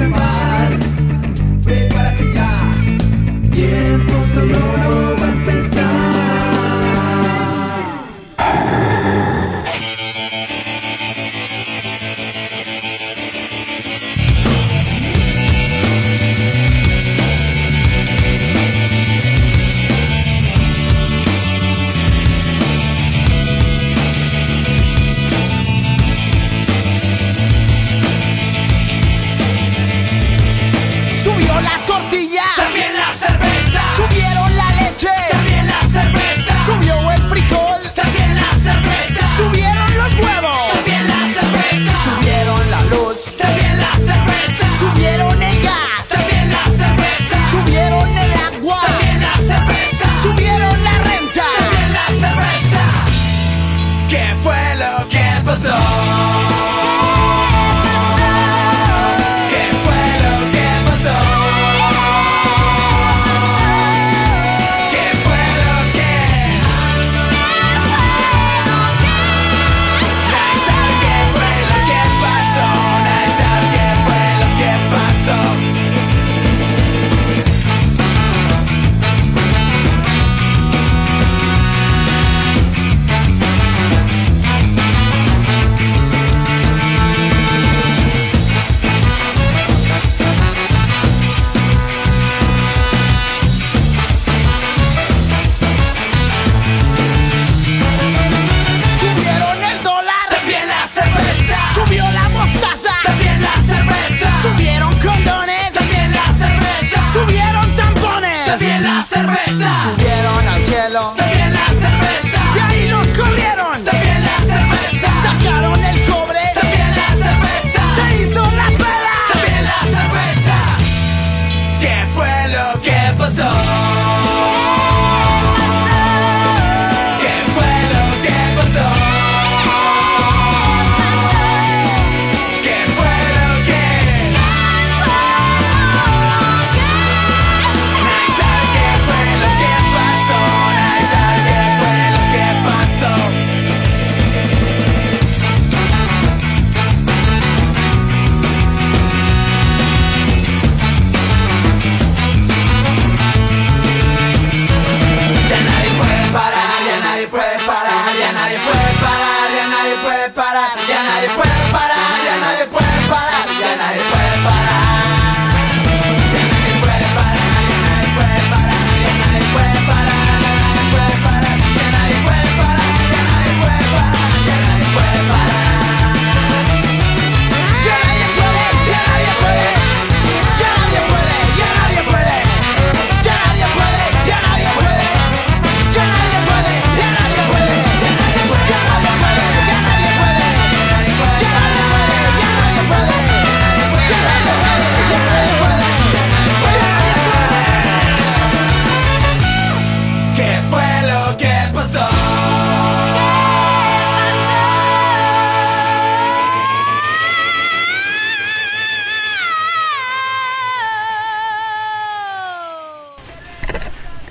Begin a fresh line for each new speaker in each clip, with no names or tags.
goodbye.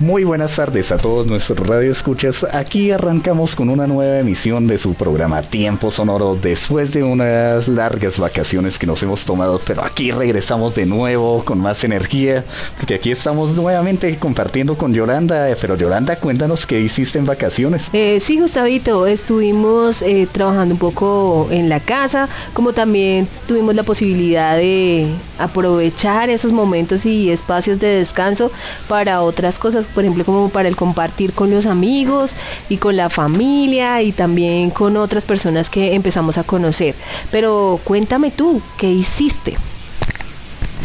Muy buenas tardes a todos nuestros radioescuchas. Aquí arrancamos con una nueva emisión de su programa Tiempo Sonoro después de unas largas vacaciones que nos hemos tomado, pero aquí regresamos de nuevo con más energía, porque aquí estamos nuevamente compartiendo con Yolanda. Pero Yolanda, cuéntanos qué hiciste en vacaciones.
Eh, sí, Gustavito, estuvimos eh, trabajando un poco en la casa, como también tuvimos la posibilidad de aprovechar esos momentos y espacios de descanso para otras cosas, por ejemplo, como para el compartir con los amigos y con la familia y también con otras personas que empezamos a conocer. Pero cuéntame tú, ¿qué hiciste?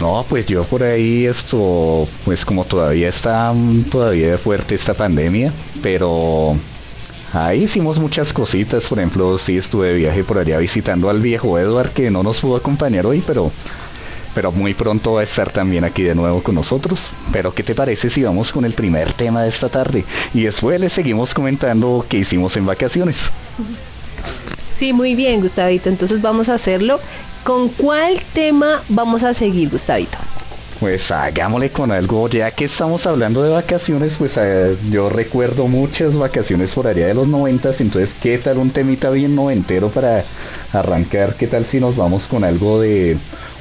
No, pues yo por ahí esto, pues como todavía está todavía fuerte esta pandemia, pero ahí hicimos muchas cositas, por ejemplo, sí estuve de viaje por allá visitando al viejo Edward que no nos pudo acompañar hoy, pero pero muy pronto va a estar también aquí de nuevo con nosotros. Pero ¿qué te parece si vamos con el primer tema de esta tarde y después le seguimos comentando qué hicimos en vacaciones?
Sí, muy bien, Gustavito. Entonces vamos a hacerlo. ¿Con cuál tema vamos a seguir, Gustavito?
Pues hagámosle con algo, ya que estamos hablando de vacaciones, pues eh, yo recuerdo muchas vacaciones por allá de los noventas, entonces qué tal un temita bien noventero para arrancar, qué tal si nos vamos con algo de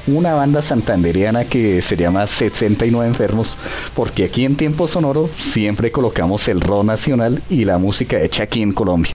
una banda santanderiana que se llama 69 Enfermos, porque aquí en Tiempo Sonoro siempre colocamos el rock nacional y la música hecha aquí en Colombia.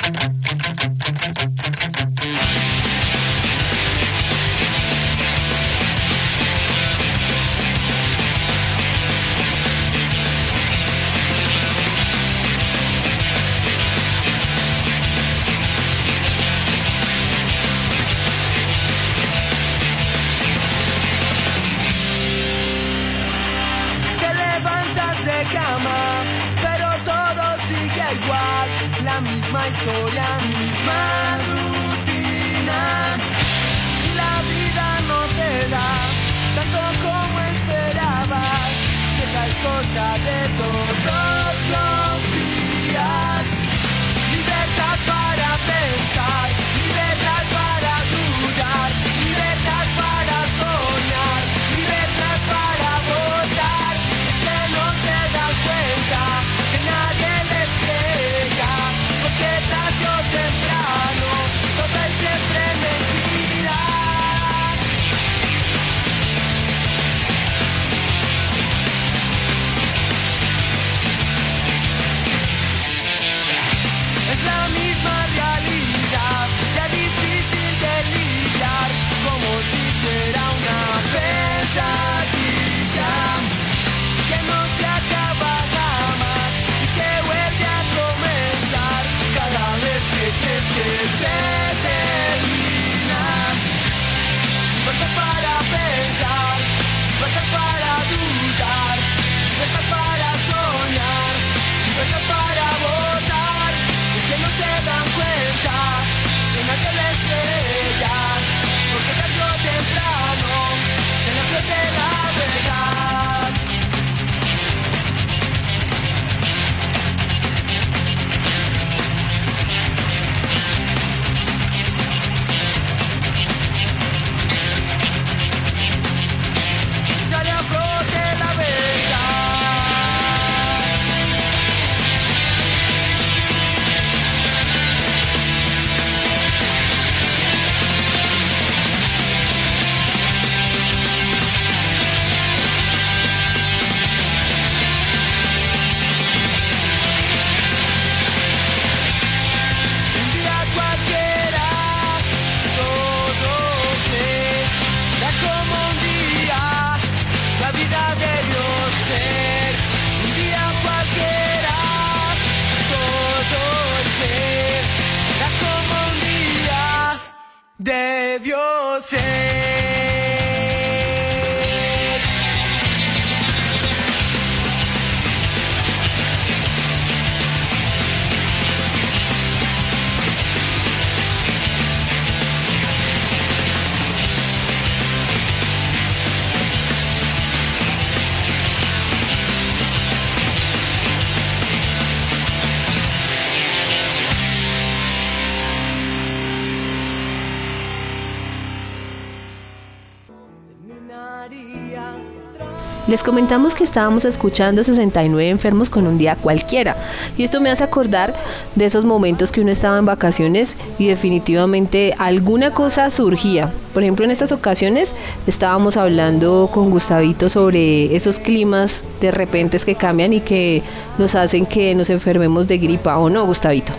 Les
comentamos que estábamos escuchando 69 enfermos con un día cualquiera. Y esto me hace acordar de esos momentos que uno estaba en vacaciones y definitivamente alguna cosa surgía. Por ejemplo, en estas ocasiones estábamos hablando con Gustavito sobre esos climas de repente que cambian y que nos hacen que nos enfermemos de gripa o no, Gustavito.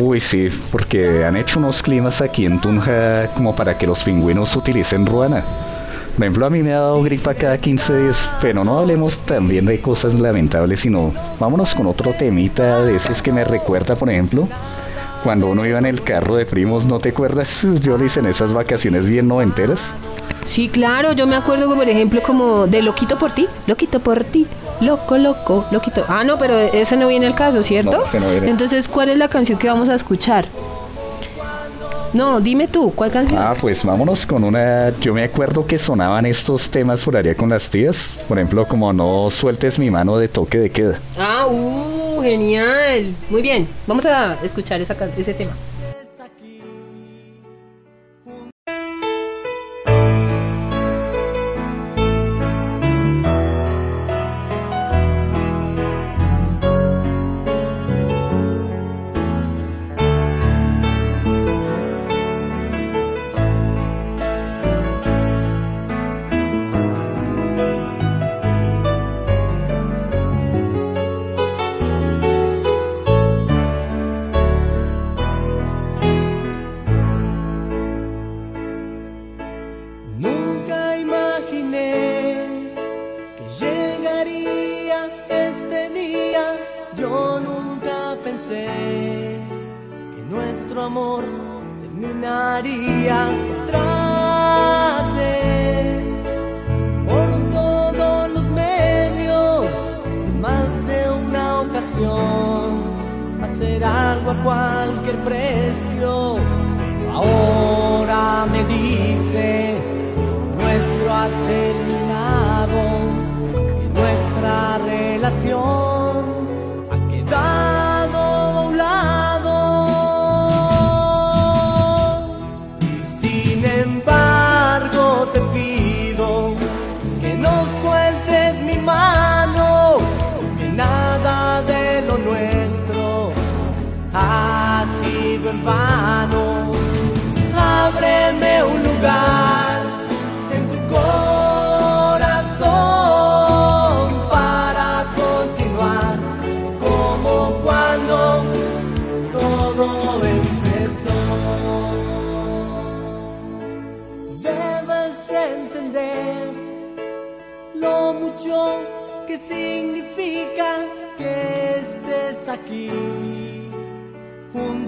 Uy, sí, porque han hecho unos climas aquí en Tunja como para que los pingüinos utilicen ruana. Por ejemplo, a mí me ha dado gripa cada 15 días, pero no hablemos también de cosas lamentables, sino vámonos con otro temita de esos que me recuerda, por ejemplo, cuando uno iba en el carro de primos, ¿no te acuerdas? Yo le hice en esas vacaciones bien noventeras.
Sí, claro, yo me acuerdo, por ejemplo, como de Loquito por ti, Loquito por ti, loco, loco, loquito. Ah, no, pero ese no viene el caso, ¿cierto?
No, ese no viene.
Entonces, ¿cuál es la canción que vamos a escuchar? No, dime tú, ¿cuál canción?
Ah, pues vámonos con una. Yo me acuerdo que sonaban estos temas por allá con las tías. Por ejemplo, como no sueltes mi mano de toque de queda.
Ah, uh, genial. Muy bien, vamos a escuchar esa, ese tema.
Terminaría. Trate por todos los medios, más de una ocasión, hacer algo a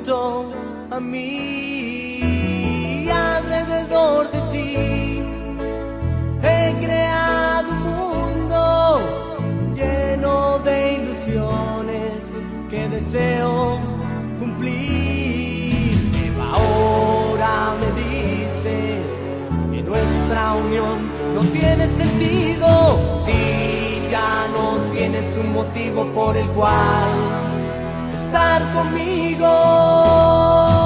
a mí, alrededor de ti. He creado un mundo lleno de ilusiones que deseo cumplir. Pero ahora me dices que nuestra unión no tiene sentido si ya no tienes un motivo por el cual estar conmigo.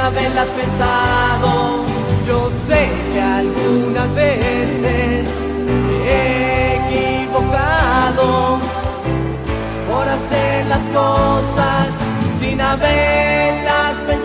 Haberlas pensado. Yo sé que algunas veces me he equivocado por hacer las cosas sin haberlas pensado.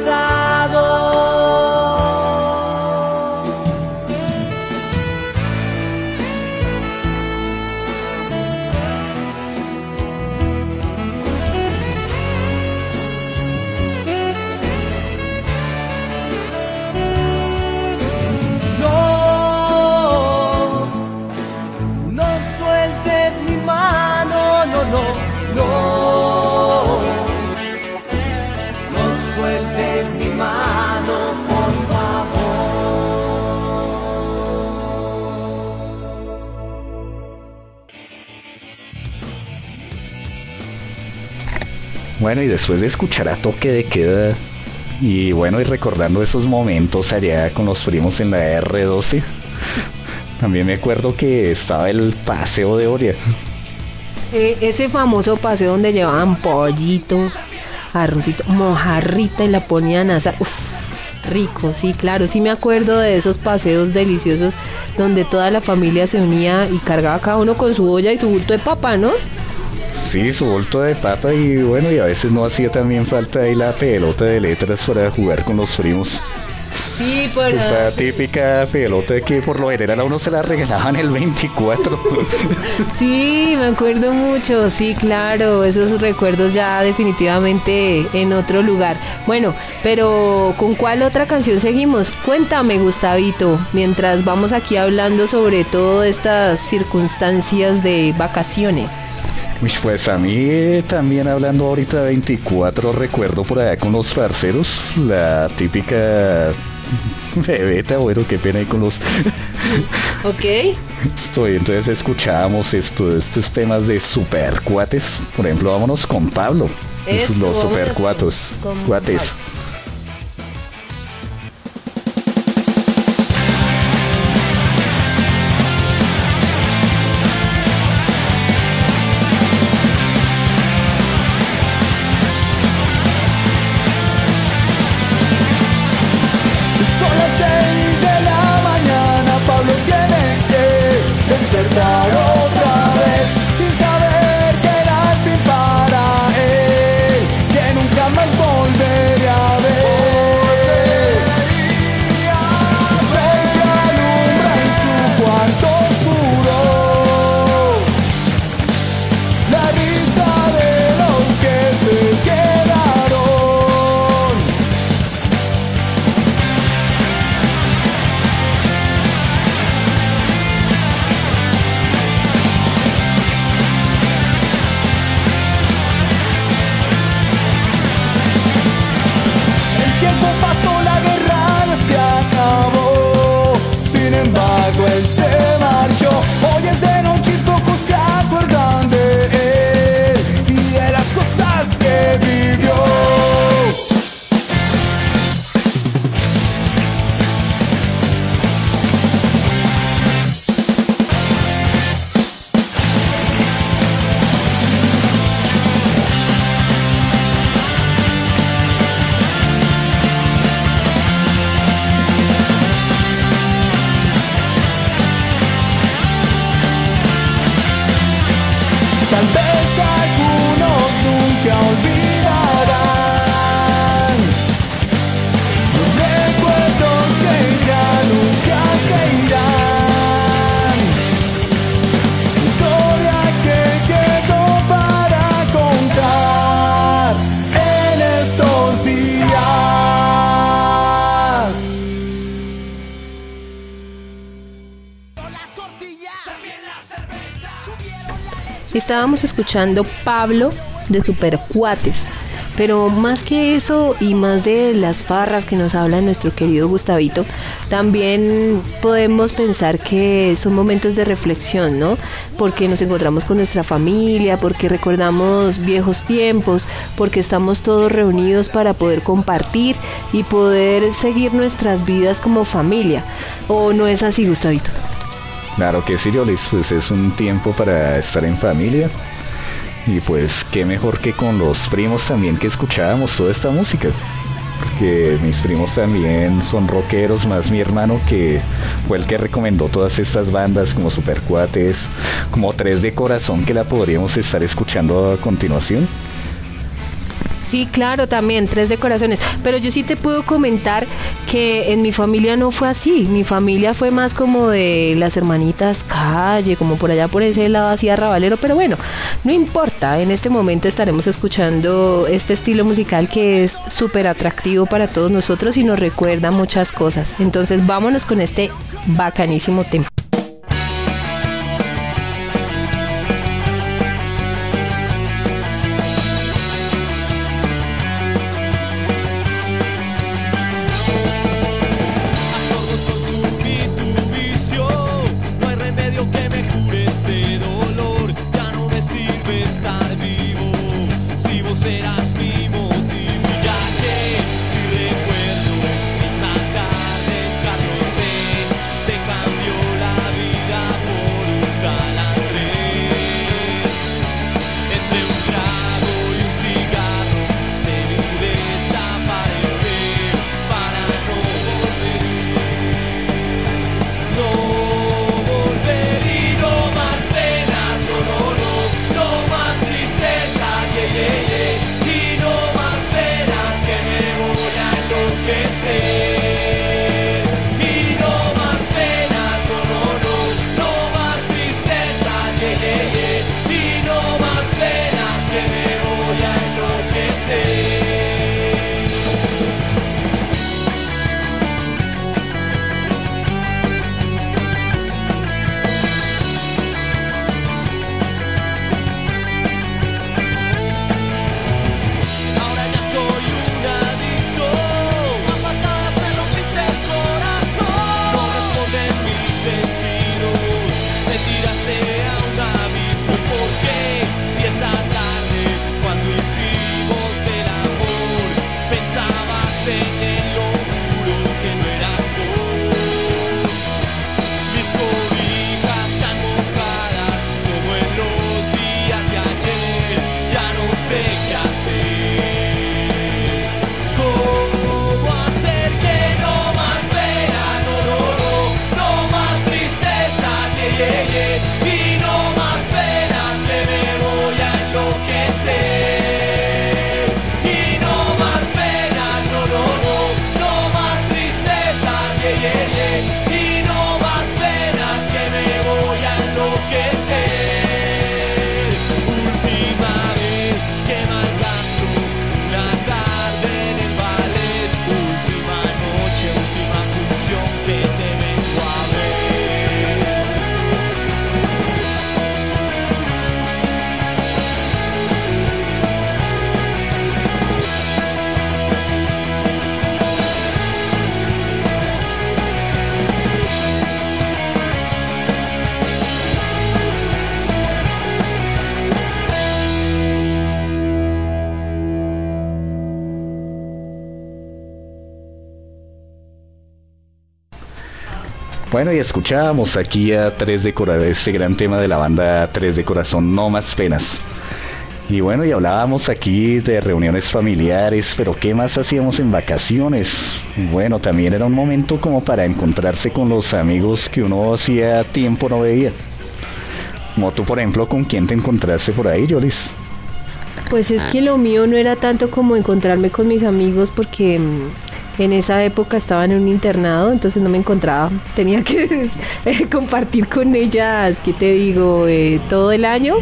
Bueno, y después de escuchar a Toque de Queda y bueno, y recordando esos momentos allá con los primos en la R12, también me acuerdo que estaba el paseo de Oria.
Eh, ese famoso paseo donde llevaban pollito, arrocito, mojarrita y la ponían a asar. Rico, sí, claro, sí me acuerdo de esos paseos deliciosos donde toda la familia se unía y cargaba cada uno con su olla y su bulto de papa, ¿no?
Sí, su bulto de papa y bueno, y a veces no hacía también falta ahí la pelota de letras para jugar con los primos.
Sí, por
Esa típica pelota que por lo general a uno se la regalaban el 24.
Sí, me acuerdo mucho, sí, claro, esos recuerdos ya definitivamente en otro lugar. Bueno, pero ¿con cuál otra canción seguimos? Cuéntame, Gustavito, mientras vamos aquí hablando sobre todas estas circunstancias de vacaciones.
Pues a mí también hablando ahorita de 24 recuerdo por allá con los parceros la típica bebeta, bueno, qué pena ahí con los
¿Ok?
estoy, entonces escuchábamos esto, estos temas de super cuates, por ejemplo, vámonos con Pablo,
Eso,
los
vámonos
super
con-
cuates.
Pablo.
Estábamos escuchando Pablo de Supercuates. Pero más que eso y más de las farras que nos habla nuestro querido Gustavito, también podemos pensar que son momentos de reflexión, ¿no? Porque nos encontramos con nuestra familia, porque recordamos viejos tiempos, porque estamos todos reunidos para poder compartir y poder seguir nuestras vidas como familia. ¿O no es así, Gustavito?
Claro que sí, Jolis, pues es un tiempo para estar en familia. Y pues qué mejor que con los primos también que escuchábamos toda esta música. Porque mis primos también son rockeros, más mi hermano que fue el que recomendó todas estas bandas como Supercuates, como Tres de Corazón que la podríamos estar escuchando a continuación.
Sí, claro, también, tres de corazones. Pero yo sí te puedo comentar que en mi familia no fue así. Mi familia fue más como de las hermanitas calle, como por allá por ese lado así arrabalero. Pero bueno, no importa. En este momento estaremos escuchando este estilo musical que es súper atractivo para todos nosotros y nos recuerda muchas cosas. Entonces vámonos con este bacanísimo tema.
Bueno, y escuchábamos aquí a Tres de Corazón, este gran tema de la banda Tres de Corazón, No Más Penas. Y bueno, y hablábamos aquí de reuniones familiares, pero ¿qué más hacíamos en vacaciones? Bueno, también era un momento como para encontrarse con los amigos que uno hacía tiempo no veía. Como tú, por ejemplo, ¿con quién te encontraste por ahí, Yolis?
Pues es que lo mío no era tanto como encontrarme con mis amigos porque mm, en esa época estaba en un internado, entonces no me encontraba. Tenía que eh, compartir con ellas, ¿qué te digo? Eh, todo el año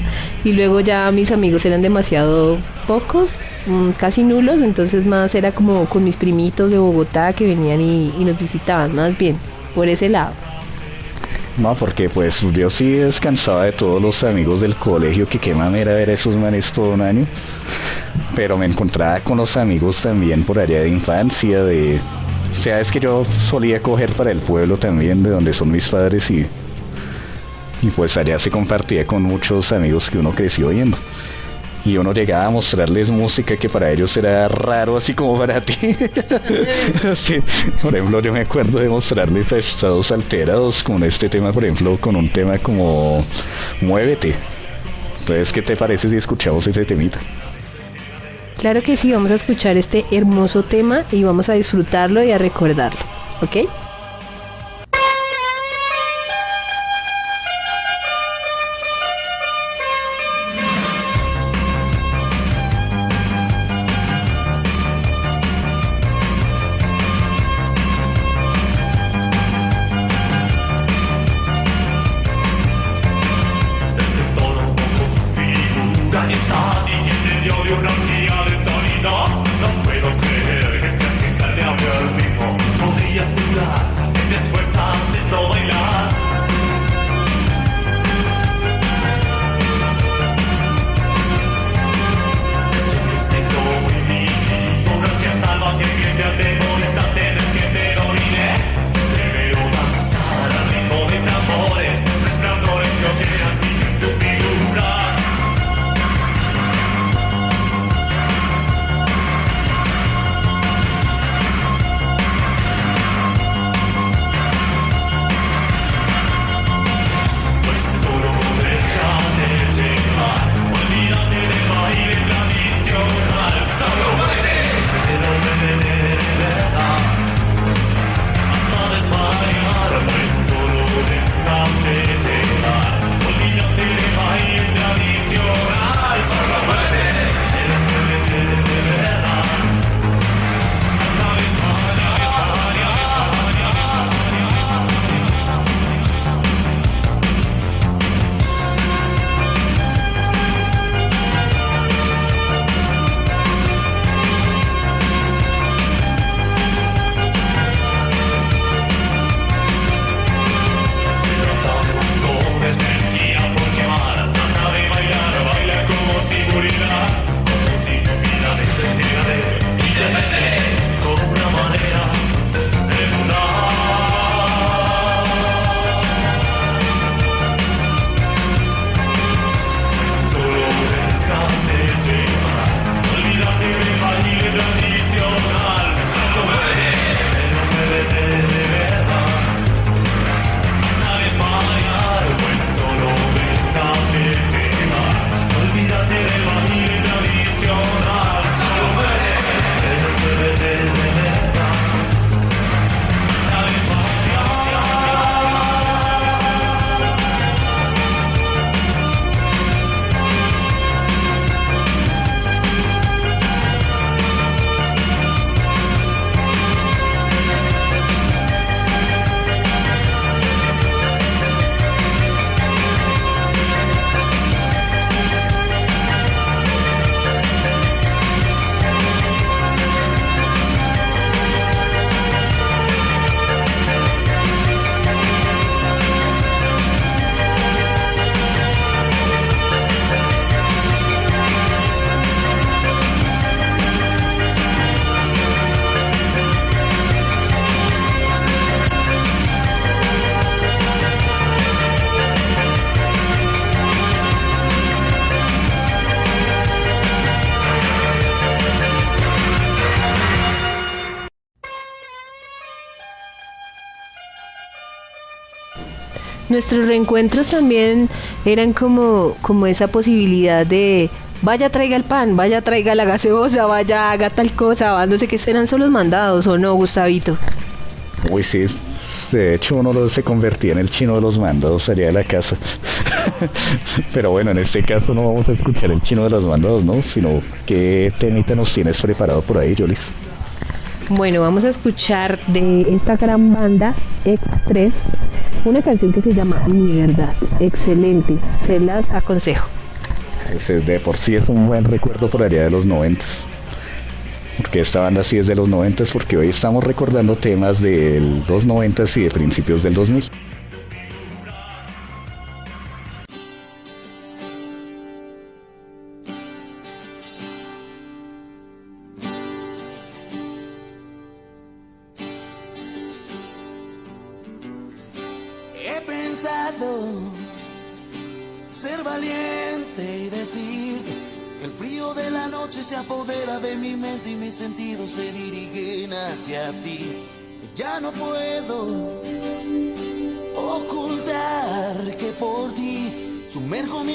y luego ya mis amigos eran demasiado pocos, mm, casi nulos, entonces más era como con mis primitos de Bogotá que venían y, y nos visitaban, más bien, por ese lado.
No, porque pues yo sí descansaba de todos los amigos del colegio que qué mamera ver a esos manes todo un año. Pero me encontraba con los amigos también por allá de infancia, de... O sea, es que yo solía coger para el pueblo también, de donde son mis padres y... Y pues allá se compartía con muchos amigos que uno creció oyendo y uno llegaba a mostrarles música que para ellos era raro, así como para ti. Sí, Por ejemplo, yo me acuerdo de mostrarles a estados alterados con este tema, por ejemplo, con un tema como Muévete. Entonces, ¿qué te parece si escuchamos ese temita?
Claro que sí, vamos a escuchar este hermoso tema y vamos a disfrutarlo y a recordarlo. ¿Ok? Nuestros reencuentros también eran como, como esa posibilidad de vaya traiga el pan, vaya traiga la gaseosa, vaya haga tal cosa, no sé qué serán solo los mandados o no, Gustavito.
Uy, sí. De hecho, uno se convertía en el chino de los mandados allá de la casa. Pero bueno, en este caso no vamos a escuchar el chino de los mandados, ¿no? Sino qué temita nos tienes preparado por ahí, Jolis.
Bueno, vamos a escuchar de esta gran banda X3 una canción que se llama Mi Verdad. Excelente, se las aconsejo.
Ese de por sí es un buen recuerdo por allá de los noventas. Porque esta banda sí es de los noventas porque hoy estamos recordando temas del 290 y de principios del 2000.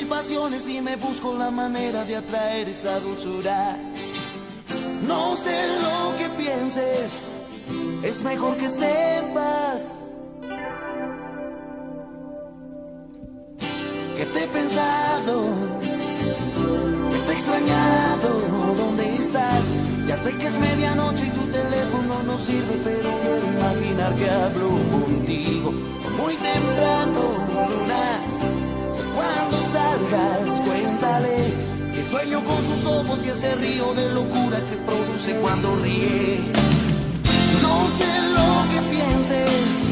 Pasiones y me busco la manera de atraer esa dulzura. No sé lo que pienses, es mejor que sepas que te he pensado, que te he extrañado, ¿dónde estás? Ya sé que es medianoche y tu teléfono no sirve, pero quiero imaginar que hablo contigo muy temprano, luna. Cuéntale que sueño con sus ojos y ese río de locura que produce cuando ríe. No sé lo que pienses,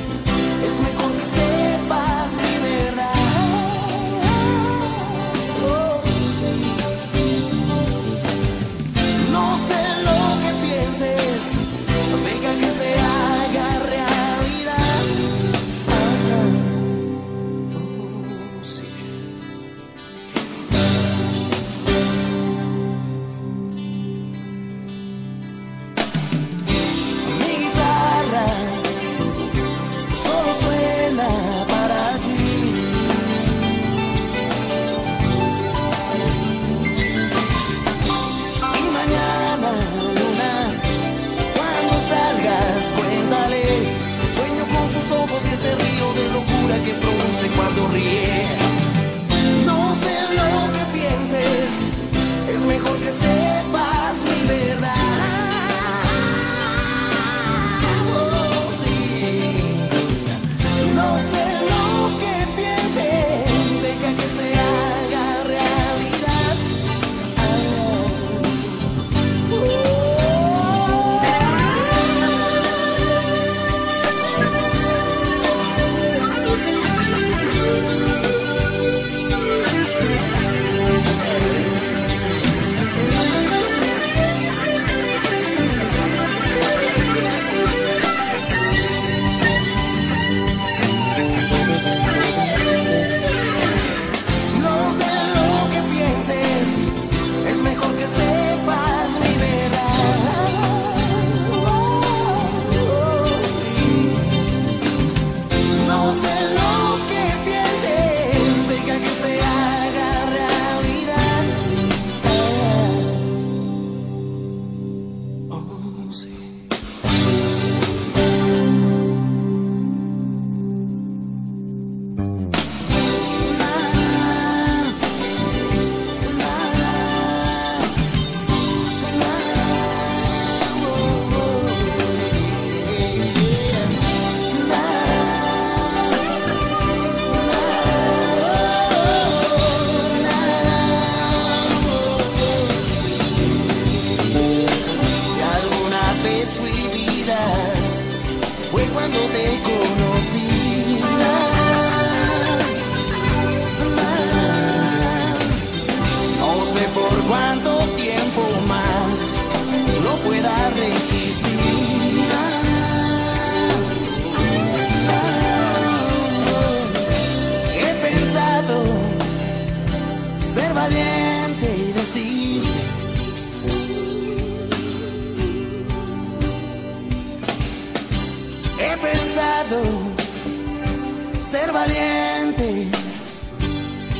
ser valiente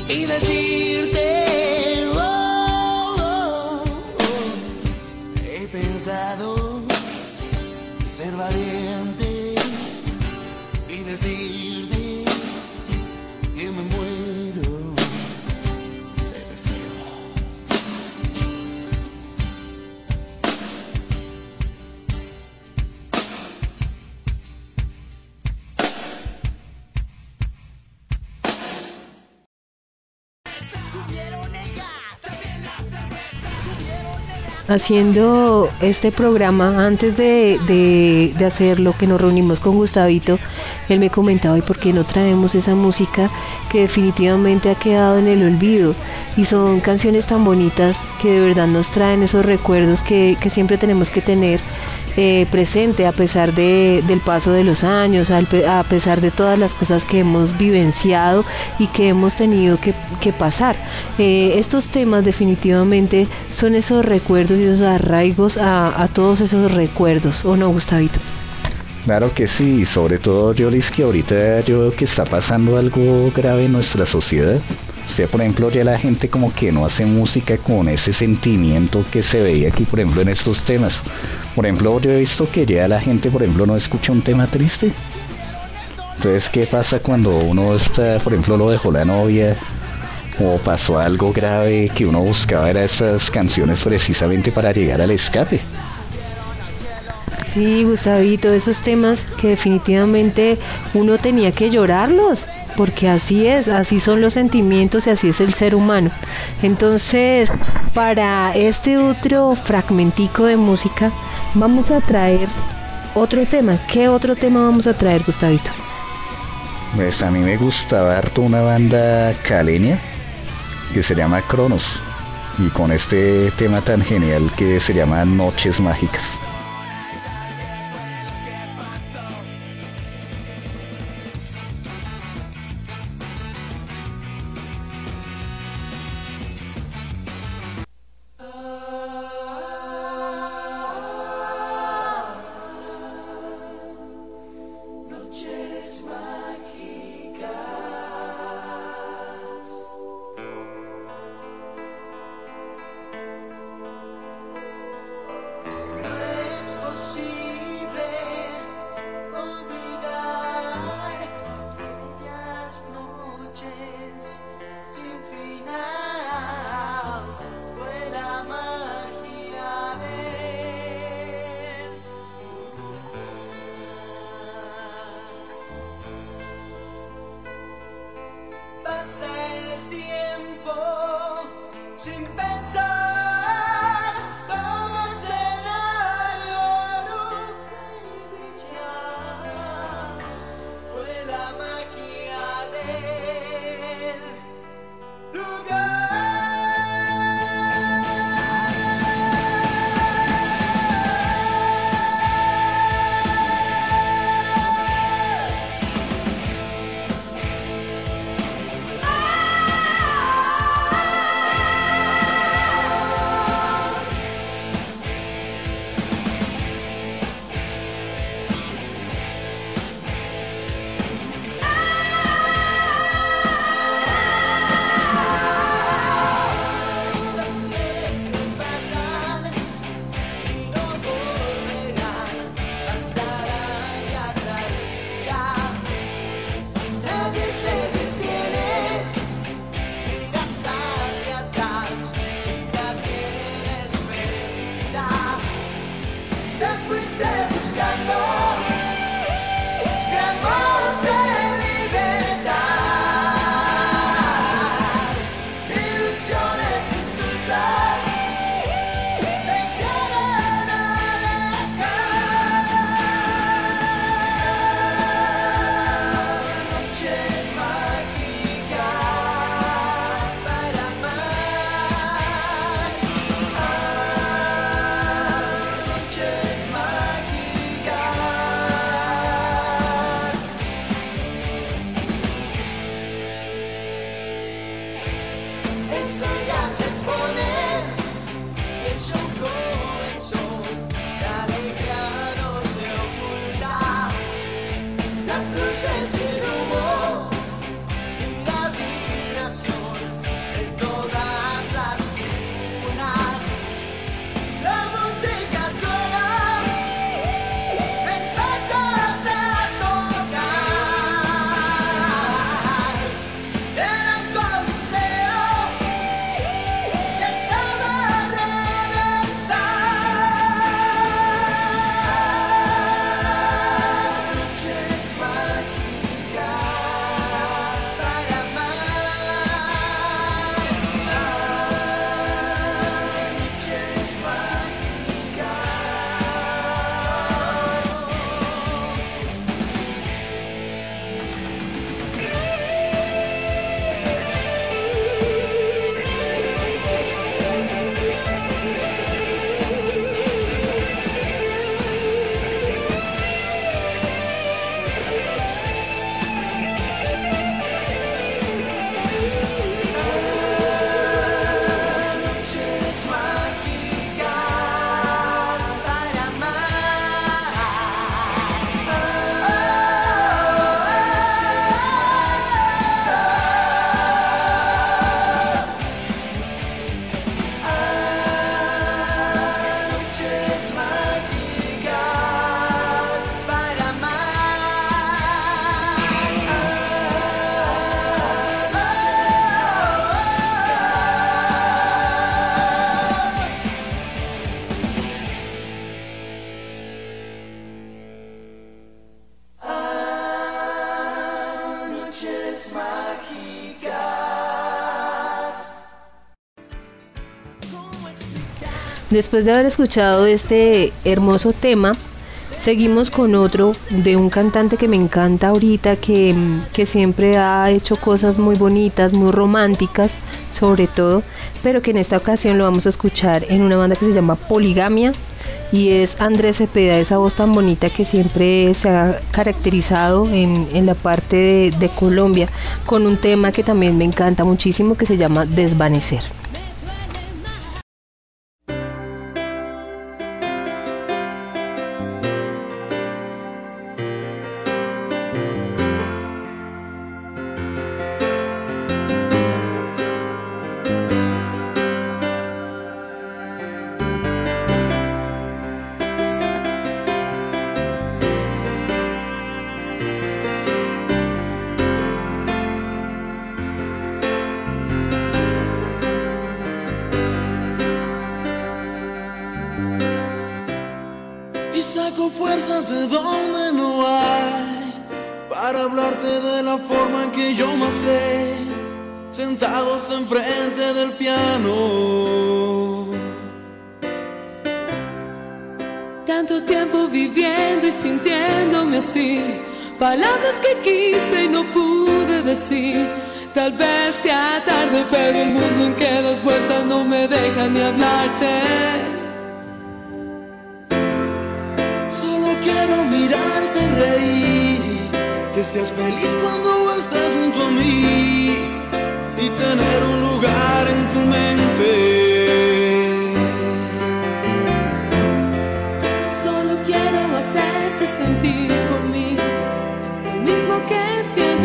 y decirte. oh, oh, oh. He pensado ser valiente y decirte
haciendo este programa, antes de, de, de hacerlo, que nos reunimos con Gustavito, él me comentaba, ¿y por qué no traemos esa música que definitivamente ha quedado en el olvido? Y son canciones tan bonitas que de verdad nos traen esos recuerdos que, que siempre tenemos que tener eh, presente a pesar de, del paso de los años, a pesar de todas las cosas que hemos vivenciado y que hemos tenido que, que pasar. Eh, estos temas definitivamente son esos recuerdos y esos arraigos a, a todos esos recuerdos, ¿o no, Gustavito?
Claro que sí, sobre todo yo les que ahorita yo veo que está pasando algo grave en nuestra sociedad. Usted, por ejemplo, ya la gente como que no hace música con ese sentimiento que se veía aquí, por ejemplo, en estos temas. Por ejemplo, yo he visto que ya la gente, por ejemplo, no escucha un tema triste. Entonces, ¿qué pasa cuando uno está, por ejemplo, lo dejó la novia o pasó algo grave que uno buscaba era esas canciones precisamente para llegar al escape?
Sí, Gustavito, esos temas que definitivamente uno tenía que llorarlos, porque así es, así son los sentimientos y así es el ser humano. Entonces, para este otro fragmentico de música, vamos a traer otro tema. ¿Qué otro tema vamos a traer, Gustavito?
Pues a mí me gustaba harto una banda caleña que se llama Cronos y con este tema tan genial que se llama Noches Mágicas.
Después de haber escuchado este hermoso tema, seguimos con otro de un cantante que me encanta ahorita, que, que siempre ha hecho cosas muy bonitas, muy románticas, sobre todo, pero que en esta ocasión lo vamos a escuchar en una banda que se llama Poligamia. Y es Andrés Cepeda, esa voz tan bonita que siempre se ha caracterizado en, en la parte de, de Colombia, con un tema que también me encanta muchísimo que se llama Desvanecer.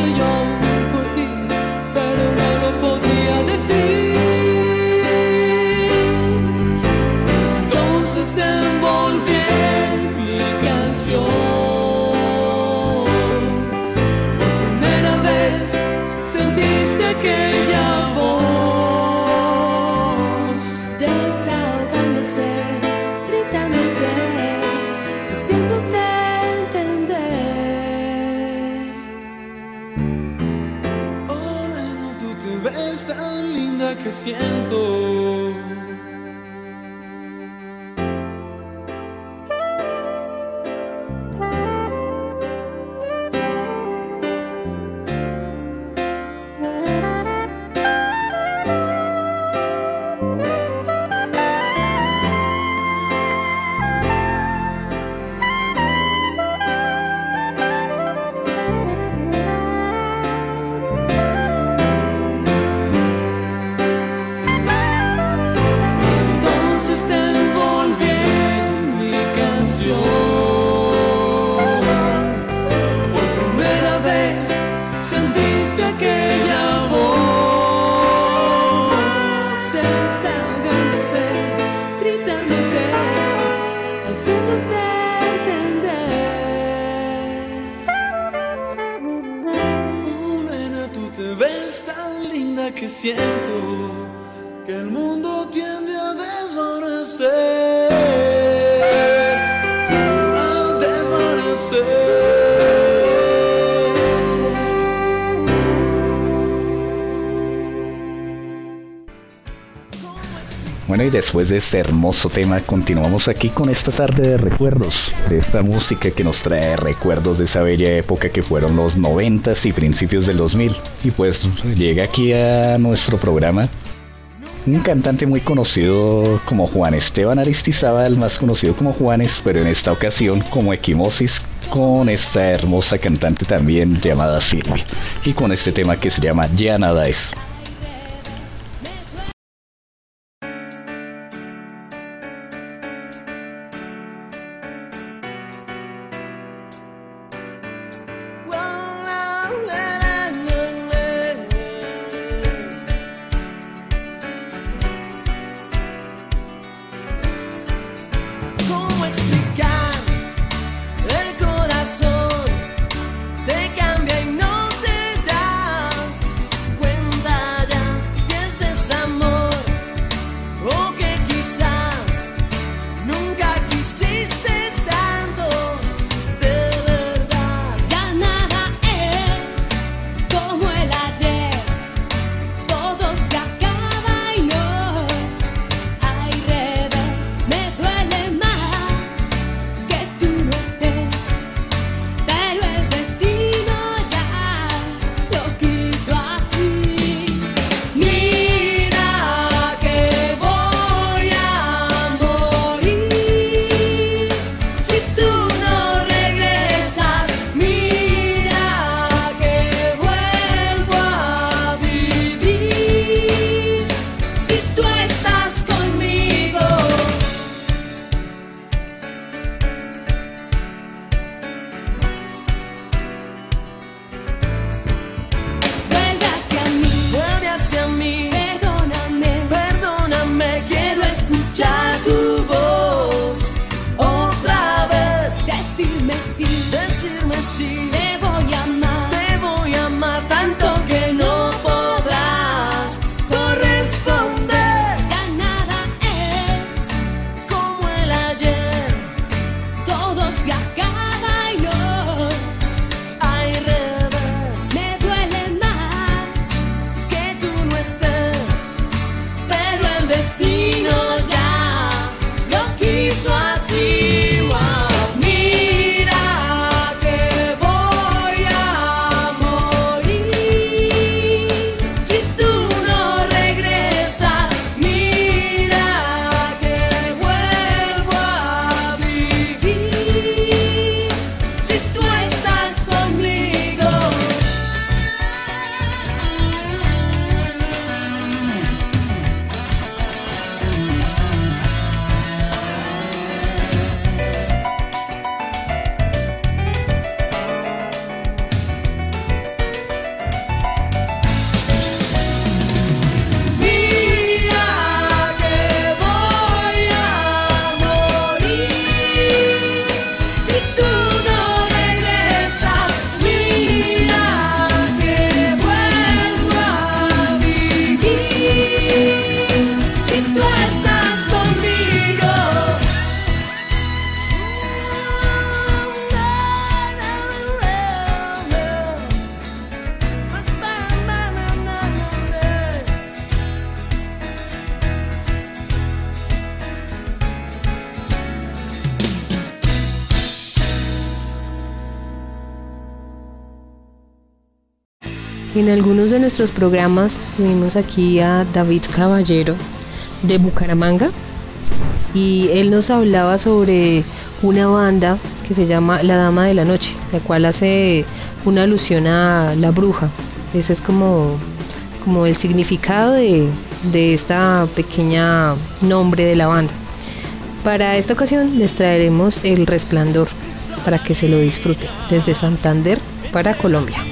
Siento yo
简单
Bueno, y después de este hermoso tema, continuamos aquí con esta tarde de recuerdos, de esta música que nos trae recuerdos de esa bella época que fueron los 90 y principios del 2000. Y pues llega aquí a nuestro programa un cantante muy conocido como Juan Esteban Aristizábal, más conocido como Juanes, pero en esta ocasión como Equimosis, con esta hermosa cantante también llamada Silvia, y con este tema que se llama Ya Nada Es.
En algunos de nuestros programas tuvimos aquí a David Caballero de Bucaramanga y él nos hablaba sobre una banda que se llama La Dama de la Noche, la cual hace una alusión a la bruja. Eso es como, como el significado de, de esta pequeña nombre de la banda. Para esta ocasión les traeremos El Resplandor para que se lo disfruten desde Santander para Colombia.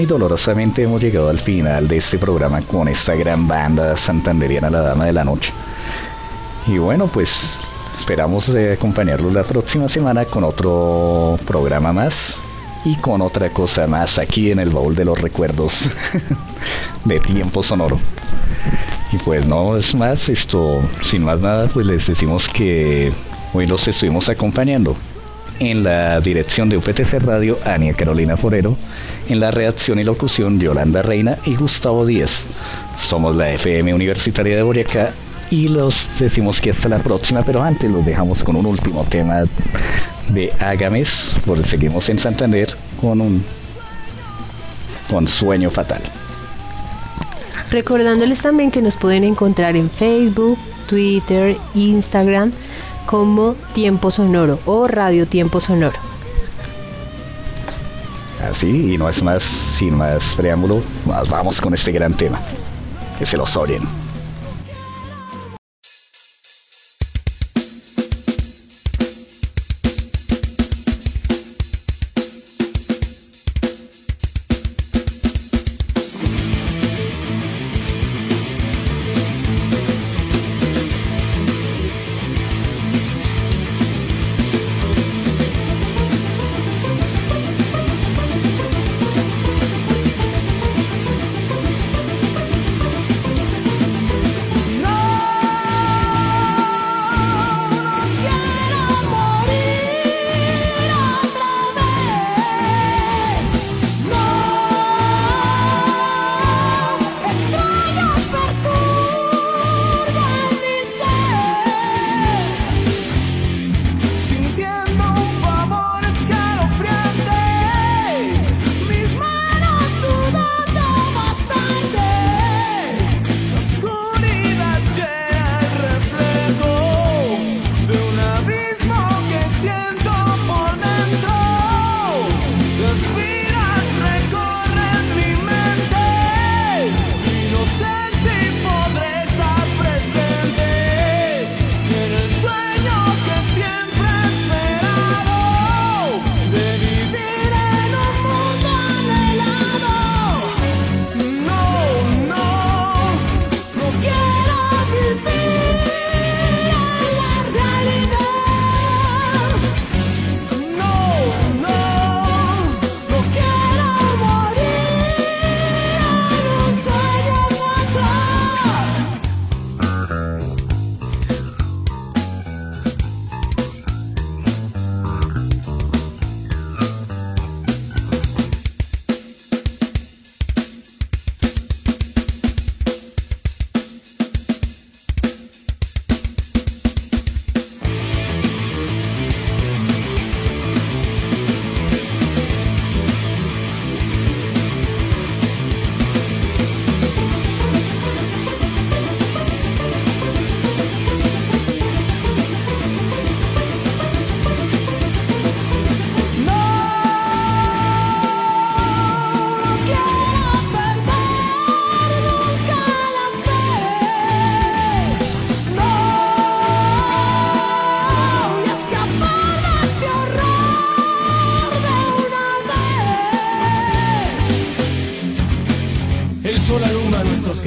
Y
dolorosamente hemos llegado al final de este programa con esta gran banda santanderiana La Dama de la Noche. Y bueno, pues esperamos eh, acompañarlos la próxima semana con otro programa más y con otra cosa más aquí en el baúl de los recuerdos de tiempo sonoro.
Y pues no es más, esto, sin más nada, pues les decimos que hoy los estuvimos acompañando. En la dirección de UPTC Radio, Ania Carolina Forero. En la redacción y locución, Yolanda Reina y Gustavo Díez. Somos la FM Universitaria de Boyacá y los decimos que hasta la próxima, pero antes los dejamos con un último tema de Agames, porque seguimos en Santander con un con sueño fatal.
Recordándoles también que nos pueden encontrar en Facebook, Twitter, Instagram como Tiempo Sonoro o Radio Tiempo Sonoro.
Así, y no es más, sin más preámbulo, vamos con este gran tema. Que se los oyen.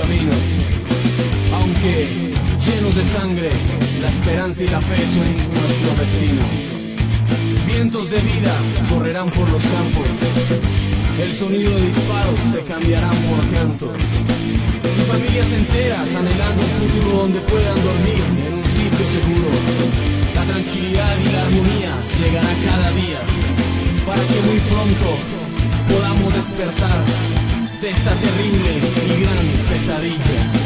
Caminos, aunque llenos de sangre, la esperanza y la fe son nuestro destino. Vientos de vida correrán por los campos, el sonido de disparos se cambiarán por cantos. Familias enteras anhelando un futuro donde puedan dormir en un sitio seguro. La tranquilidad y la armonía llegará cada día para que muy pronto podamos despertar de esta terrible y gran pesadilla.